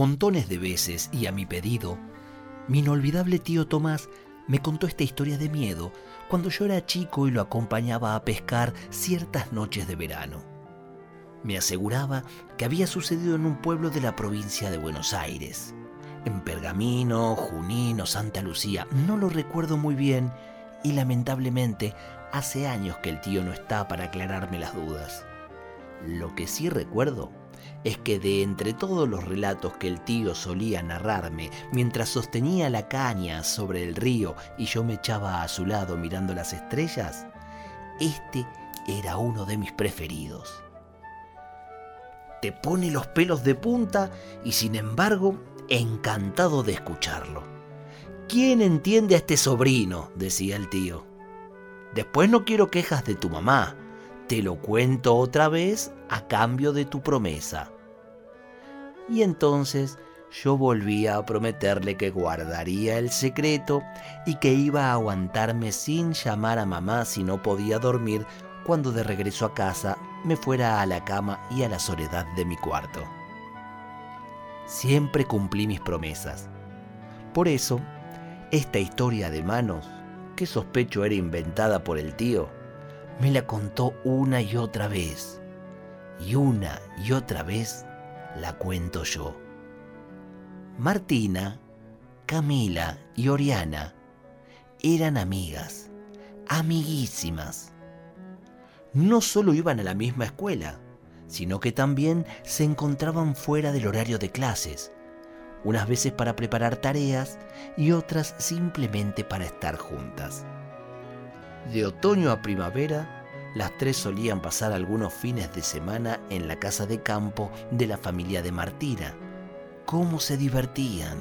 Montones de veces y a mi pedido, mi inolvidable tío Tomás me contó esta historia de miedo cuando yo era chico y lo acompañaba a pescar ciertas noches de verano. Me aseguraba que había sucedido en un pueblo de la provincia de Buenos Aires, en Pergamino, Junín o Santa Lucía, no lo recuerdo muy bien y lamentablemente hace años que el tío no está para aclararme las dudas. Lo que sí recuerdo es que de entre todos los relatos que el tío solía narrarme mientras sostenía la caña sobre el río y yo me echaba a su lado mirando las estrellas, este era uno de mis preferidos. Te pone los pelos de punta y sin embargo encantado de escucharlo. ¿Quién entiende a este sobrino? decía el tío. Después no quiero quejas de tu mamá, te lo cuento otra vez a cambio de tu promesa. Y entonces yo volvía a prometerle que guardaría el secreto y que iba a aguantarme sin llamar a mamá si no podía dormir cuando de regreso a casa me fuera a la cama y a la soledad de mi cuarto. Siempre cumplí mis promesas. Por eso, esta historia de manos, que sospecho era inventada por el tío, me la contó una y otra vez. Y una y otra vez la cuento yo. Martina, Camila y Oriana eran amigas, amiguísimas. No solo iban a la misma escuela, sino que también se encontraban fuera del horario de clases, unas veces para preparar tareas y otras simplemente para estar juntas. De otoño a primavera, las tres solían pasar algunos fines de semana en la casa de campo de la familia de Martina. ¿Cómo se divertían?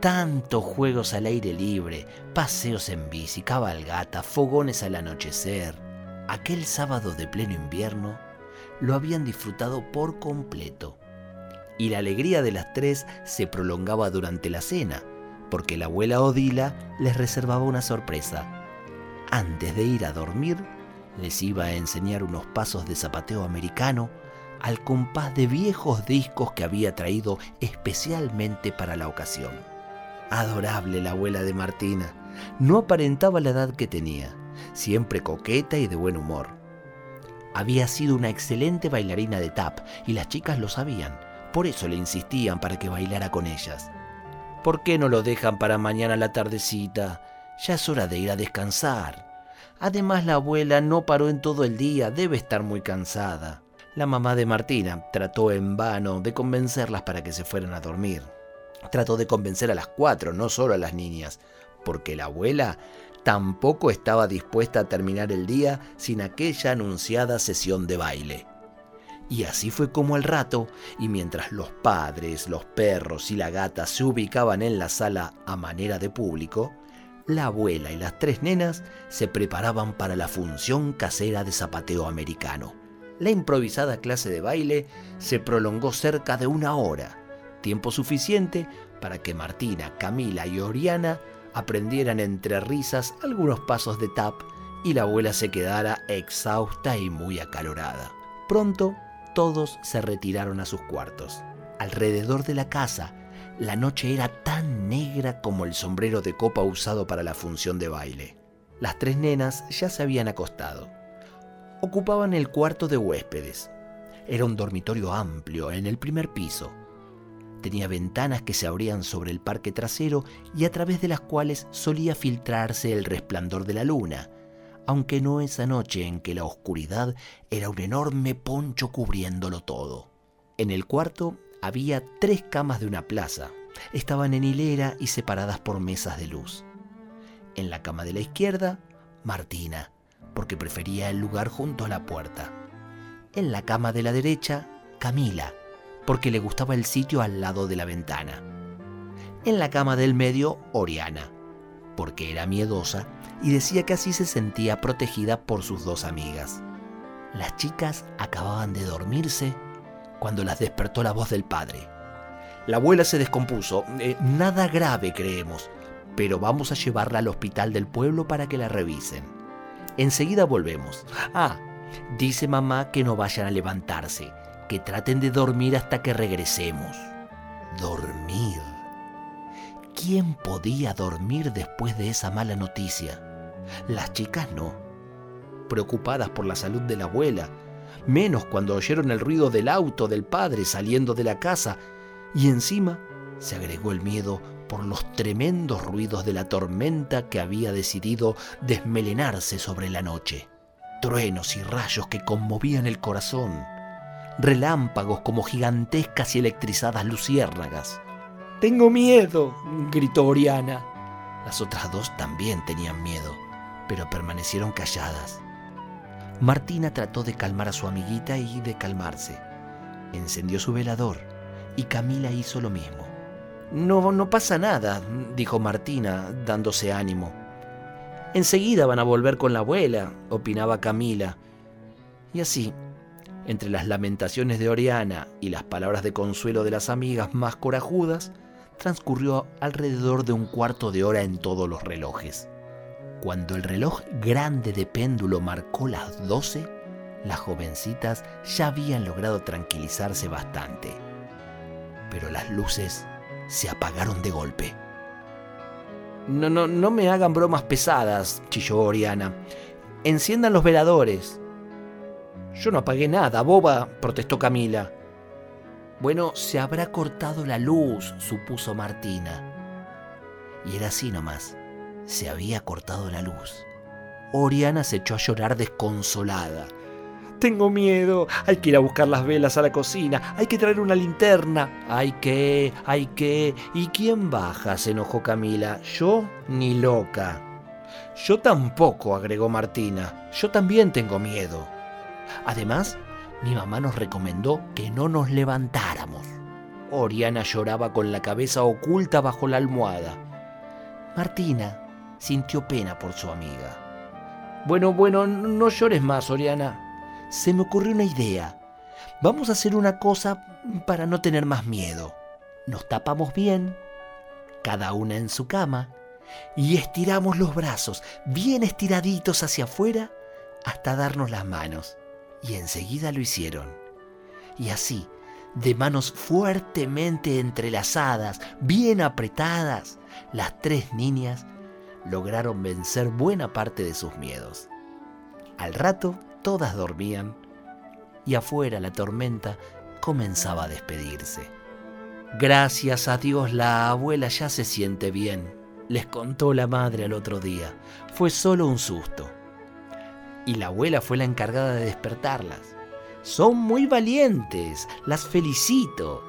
Tantos juegos al aire libre, paseos en bici, cabalgata, fogones al anochecer. Aquel sábado de pleno invierno lo habían disfrutado por completo. Y la alegría de las tres se prolongaba durante la cena, porque la abuela Odila les reservaba una sorpresa antes de ir a dormir, les iba a enseñar unos pasos de zapateo americano al compás de viejos discos que había traído especialmente para la ocasión. Adorable la abuela de Martina. No aparentaba la edad que tenía, siempre coqueta y de buen humor. Había sido una excelente bailarina de tap y las chicas lo sabían, por eso le insistían para que bailara con ellas. ¿Por qué no lo dejan para mañana la tardecita? Ya es hora de ir a descansar. Además, la abuela no paró en todo el día, debe estar muy cansada. La mamá de Martina trató en vano de convencerlas para que se fueran a dormir. Trató de convencer a las cuatro, no solo a las niñas, porque la abuela tampoco estaba dispuesta a terminar el día sin aquella anunciada sesión de baile. Y así fue como al rato, y mientras los padres, los perros y la gata se ubicaban en la sala a manera de público, la abuela y las tres nenas se preparaban para la función casera de zapateo americano. La improvisada clase de baile se prolongó cerca de una hora, tiempo suficiente para que Martina, Camila y Oriana aprendieran entre risas algunos pasos de tap y la abuela se quedara exhausta y muy acalorada. Pronto todos se retiraron a sus cuartos. Alrededor de la casa la noche era tan negra como el sombrero de copa usado para la función de baile. Las tres nenas ya se habían acostado. Ocupaban el cuarto de huéspedes. Era un dormitorio amplio en el primer piso. Tenía ventanas que se abrían sobre el parque trasero y a través de las cuales solía filtrarse el resplandor de la luna, aunque no esa noche en que la oscuridad era un enorme poncho cubriéndolo todo. En el cuarto había tres camas de una plaza. Estaban en hilera y separadas por mesas de luz. En la cama de la izquierda, Martina, porque prefería el lugar junto a la puerta. En la cama de la derecha, Camila, porque le gustaba el sitio al lado de la ventana. En la cama del medio, Oriana, porque era miedosa y decía que así se sentía protegida por sus dos amigas. Las chicas acababan de dormirse cuando las despertó la voz del padre. La abuela se descompuso, eh, nada grave creemos, pero vamos a llevarla al hospital del pueblo para que la revisen. Enseguida volvemos. Ah, dice mamá que no vayan a levantarse, que traten de dormir hasta que regresemos. Dormir. ¿Quién podía dormir después de esa mala noticia? Las chicas no. Preocupadas por la salud de la abuela, menos cuando oyeron el ruido del auto del padre saliendo de la casa, y encima se agregó el miedo por los tremendos ruidos de la tormenta que había decidido desmelenarse sobre la noche. Truenos y rayos que conmovían el corazón, relámpagos como gigantescas y electrizadas luciérnagas. Tengo miedo, gritó Oriana. Las otras dos también tenían miedo, pero permanecieron calladas. Martina trató de calmar a su amiguita y de calmarse. Encendió su velador y Camila hizo lo mismo. No, no pasa nada, dijo Martina, dándose ánimo. Enseguida van a volver con la abuela, opinaba Camila. Y así, entre las lamentaciones de Oriana y las palabras de consuelo de las amigas más corajudas, transcurrió alrededor de un cuarto de hora en todos los relojes. Cuando el reloj grande de péndulo marcó las doce, las jovencitas ya habían logrado tranquilizarse bastante. Pero las luces se apagaron de golpe. No, no, no me hagan bromas pesadas, chilló Oriana. Enciendan los veladores. Yo no apagué nada, boba, protestó Camila. Bueno, se habrá cortado la luz, supuso Martina. Y era así nomás. Se había cortado la luz. Oriana se echó a llorar desconsolada. Tengo miedo. Hay que ir a buscar las velas a la cocina. Hay que traer una linterna. Hay que, hay que. ¿Y quién baja? se enojó Camila. Yo ni loca. Yo tampoco, agregó Martina. Yo también tengo miedo. Además, mi mamá nos recomendó que no nos levantáramos. Oriana lloraba con la cabeza oculta bajo la almohada. Martina sintió pena por su amiga. Bueno, bueno, no llores más, Oriana. Se me ocurrió una idea. Vamos a hacer una cosa para no tener más miedo. Nos tapamos bien, cada una en su cama, y estiramos los brazos bien estiraditos hacia afuera hasta darnos las manos y enseguida lo hicieron. Y así, de manos fuertemente entrelazadas, bien apretadas, las tres niñas lograron vencer buena parte de sus miedos. Al rato todas dormían y afuera la tormenta comenzaba a despedirse. Gracias a Dios la abuela ya se siente bien, les contó la madre al otro día. Fue solo un susto y la abuela fue la encargada de despertarlas. Son muy valientes, las felicito.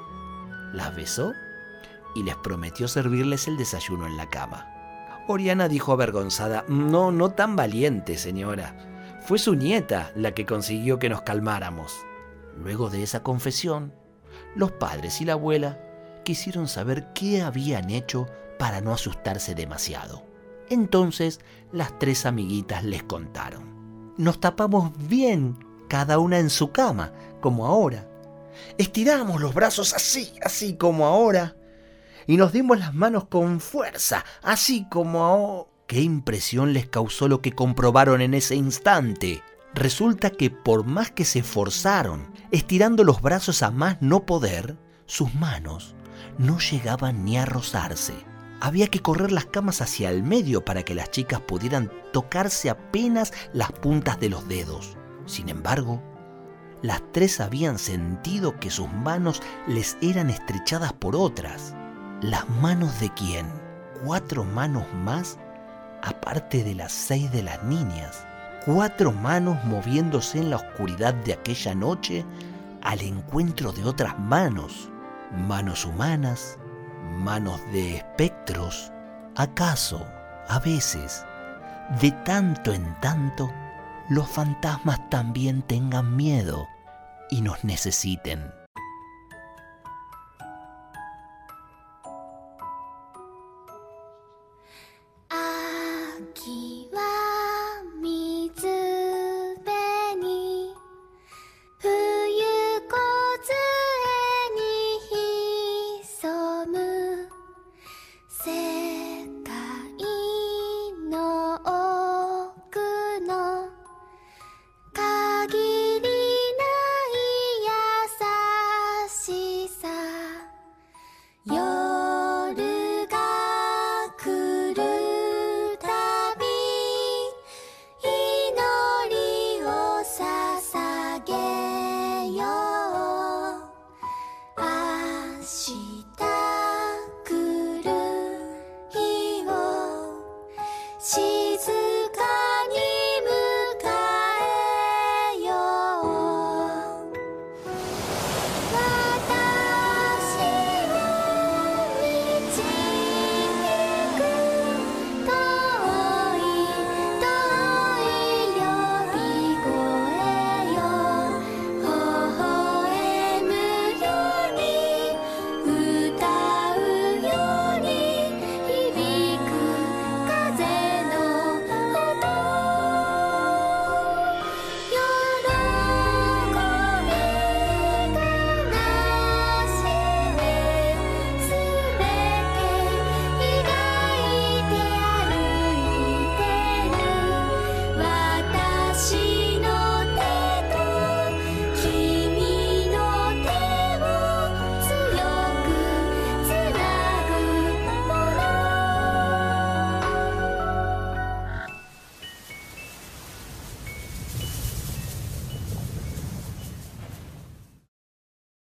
Las besó y les prometió servirles el desayuno en la cama. Oriana dijo avergonzada, no, no tan valiente, señora. Fue su nieta la que consiguió que nos calmáramos. Luego de esa confesión, los padres y la abuela quisieron saber qué habían hecho para no asustarse demasiado. Entonces las tres amiguitas les contaron nos tapamos bien, cada una en su cama, como ahora. Estiramos los brazos así, así como ahora. Y nos dimos las manos con fuerza, así como. Qué impresión les causó lo que comprobaron en ese instante. Resulta que por más que se esforzaron, estirando los brazos a más no poder, sus manos no llegaban ni a rozarse. Había que correr las camas hacia el medio para que las chicas pudieran tocarse apenas las puntas de los dedos. Sin embargo, las tres habían sentido que sus manos les eran estrechadas por otras. ¿Las manos de quién? Cuatro manos más aparte de las seis de las niñas. Cuatro manos moviéndose en la oscuridad de aquella noche al encuentro de otras manos. Manos humanas, manos de espectros, ¿acaso, a veces, de tanto en tanto, los fantasmas también tengan miedo? y nos necesiten. 妻子。